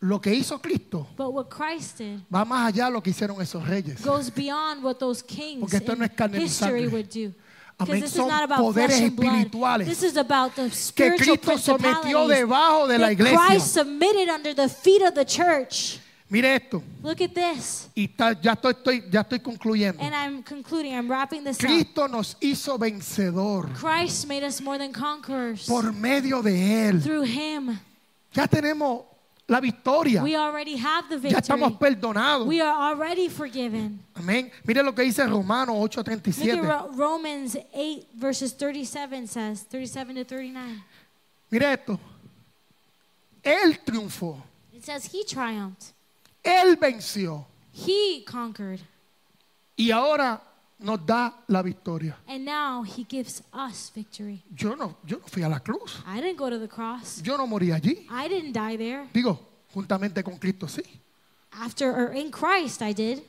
lo que hizo Cristo But what Christ did va más allá de lo que hicieron esos reyes. goes beyond what those kings Porque esto no es carne history would do. Amén. Because this is Son not about poderes flesh and blood. espirituales This is about the que spiritual Cristo sometió debajo de la iglesia. Christ submitted under the feet of the church. Mire esto. Look at this. Y está- ya, estoy, estoy- ya estoy concluyendo. And I'm concluding, I'm wrapping this up. Cristo nos hizo vencedor Christ made us more than conquerors por medio de Él. through Him. Ya tenemos la victoria. We already have the Ya estamos victory. perdonados. We are already forgiven. Amén. Mire lo que dice Romanos Look at 8:37. Ro- Romans 8, verses 37 says, 37 to 39. Mire esto. Él triunfó. It says, He triumphed, Él venció. He conquered, Y ahora nos da la victoria. and now He gives us victory. Yo no, yo no fui a la cruz. I didn't go to the cross, Yo no morí allí. I didn't die there. Digo, juntamente con Cristo sí. After or in Christ, I did.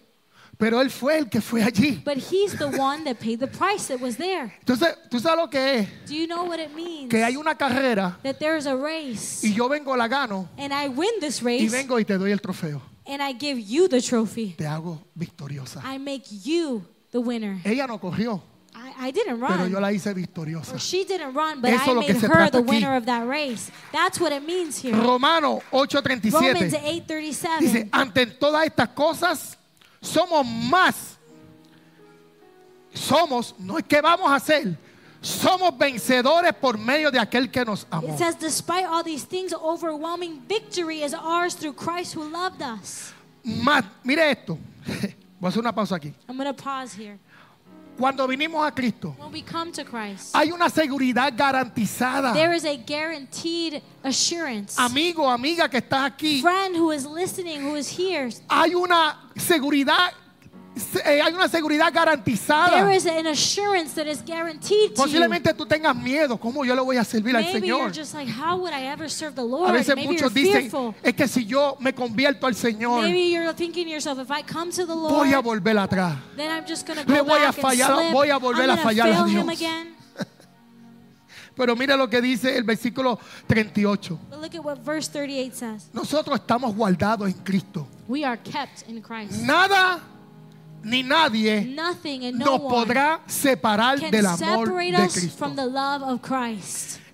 Pero Él fue el que fue allí. But He's the one that paid the price that was there. Entonces, ¿tú sabes lo que es? Do you know what it means? Que hay una carrera That there's a race, y yo vengo, la gano and I win this y race, vengo y te doy el trofeo. and I give you the trophy. Te hago victoriosa. I make you the winner. Ella no corrió, I, I didn't pero yo run. la hice victoriosa. Or she didn't run, but Eso I made her the aquí. winner of that race. That's what it means here. Romano Romans 8:37 8:37. dice, ante todas estas cosas somos más. Somos, no es que vamos a ser, somos vencedores por medio de aquel que nos amó. It says, despite all these things, overwhelming victory is ours through Christ who loved us. Más, mire esto. Voy a hacer una pausa aquí. I'm going to pause here. Cuando vinimos a Cristo, When we come to Christ, hay una seguridad garantizada. there is a guaranteed assurance. Amigo, amiga que estás aquí, Friend who is listening, who is here, hay una seguridad, eh, hay una seguridad there garantizada. is an assurance that is guaranteed to. Posiblemente tú tengas miedo, ¿cómo yo le voy a servir al Maybe you're Señor? just like, how would I ever serve the A veces Maybe you're muchos dicen, fearful. es que si yo me convierto al Señor, Maybe you're thinking to yourself, if I come to the Lord, voy a volver atrás. then I'm just going to Le go voy a back and fallar- slip. voy a volver I'm a gonna fallar a fail him Dios. again. Pero mira lo que dice el versículo 38. But look at what verse 38 says. Nosotros estamos guardados en Cristo. We are kept in Christ. Nada ni nadie nos podrá separar del amor de Cristo.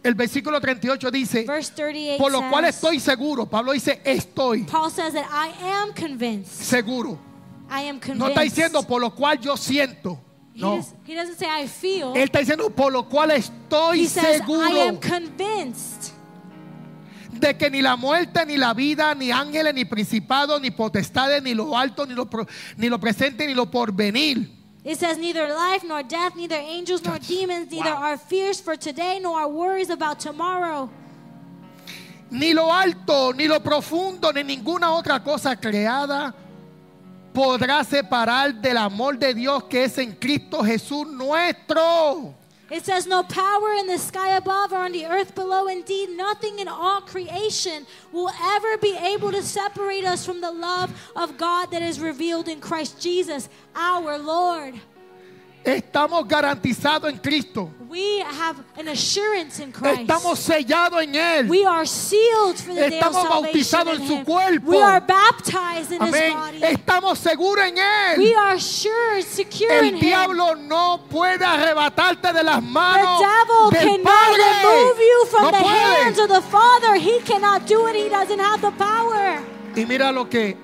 El versículo 38 dice, Verse 38 por lo cual estoy seguro. Pablo dice, estoy Paul says that I am convinced. seguro. I am convinced. No está diciendo por lo cual yo siento. he, No. does, he doesn't say I feel. Él está diciendo por lo cual estoy seguro I am convinced de que ni la muerte, ni la vida, ni ángeles, ni principados, ni potestades, ni lo alto, ni lo, ni lo presente, ni lo porvenir. It says neither life nor death, neither angels nor demons, neither Wow. our fears for today nor our worries about tomorrow. Ni lo alto, ni lo profundo, ni ninguna otra cosa creada podrá separar del amor de Dios que es en Cristo Jesús nuestro. It says, No power in the sky above or on the earth below. Indeed, nothing in all creation will ever be able to separate us from the love of God that is revealed in Christ Jesus, our Lord. Estamos garantizados en Cristo. We have an assurance in Christ. Estamos sellados en Él. we are sealed for the day of Estamos bautizados in en su Him. cuerpo. We are baptized in His body. Estamos seguros en Él. We are sure, secure in El Him. diablo no puede arrebatarte de las The manos devil del cannot Padre. remove you from No the puede. hands of the Father. He cannot do it. He doesn't have the power. Y mira lo que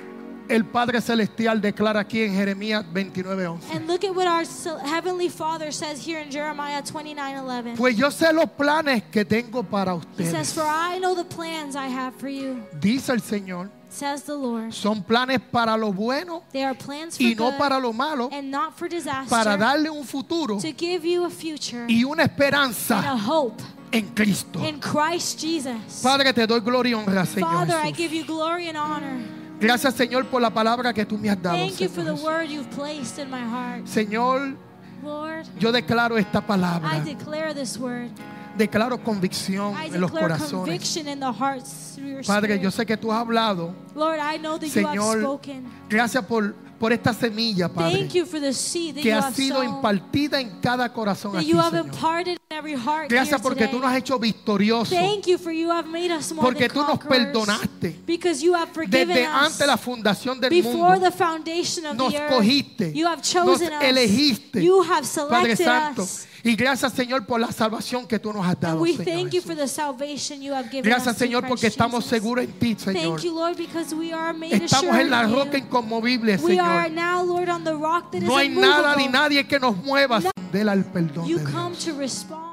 el Padre Celestial declara aquí en Jeremías 29:11. And look at what our heavenly Father says here in Jeremiah 29:11. Pues yo sé los planes que tengo para He says, ustedes. "For I know the plans I have for you," Dice el Señor, says the Lord. son planes para lo bueno They are plans for y no good para lo malo, and not for disaster, para darle un futuro to give you a future y una and a esperanza hope en Cristo. in Christ Jesus. Padre, te doy gloria y honra, Señor. Father, I Jesús. give you glory and honor. Gracias, Señor, por la palabra que tú me has dado. Thank you for Señor, the word you've placed in my heart. Señor, Lord, yo declaro esta I palabra. declare this word. Declaro convicción I en los corazones. in the hearts Padre, yo sé que tú has hablado. Lord, I know that you have Señor, spoken. gracias por, por esta semilla, Padre, Thank you for the seed that que you ha have sido sown, impartida en cada corazón that aquí, you have Señor. imparted in every heart Gracias here porque tú today. nos has hecho victoriosos, Thank you for you have made us more porque than tú nos conquerors, perdonaste. because you have forgiven Desde us antes la fundación del before mundo, the foundation of nos the earth. cogiste, You have nos chosen us. elegiste, You have Padre selected Santo. us. Y gracias, Señor, por la salvación que tú nos has dado, we Señor thank you for the salvation you have given Gracias, us Señor, porque estamos Jesus. seguros en ti, Señor. Thank you, Lord, because we are made Estamos assured en la in roca you. inconmovible, We are Señor. now, Lord, on the rock that is No hay nada ni immovable. nadie que nos mueva del al perdón You de come Dios. to respond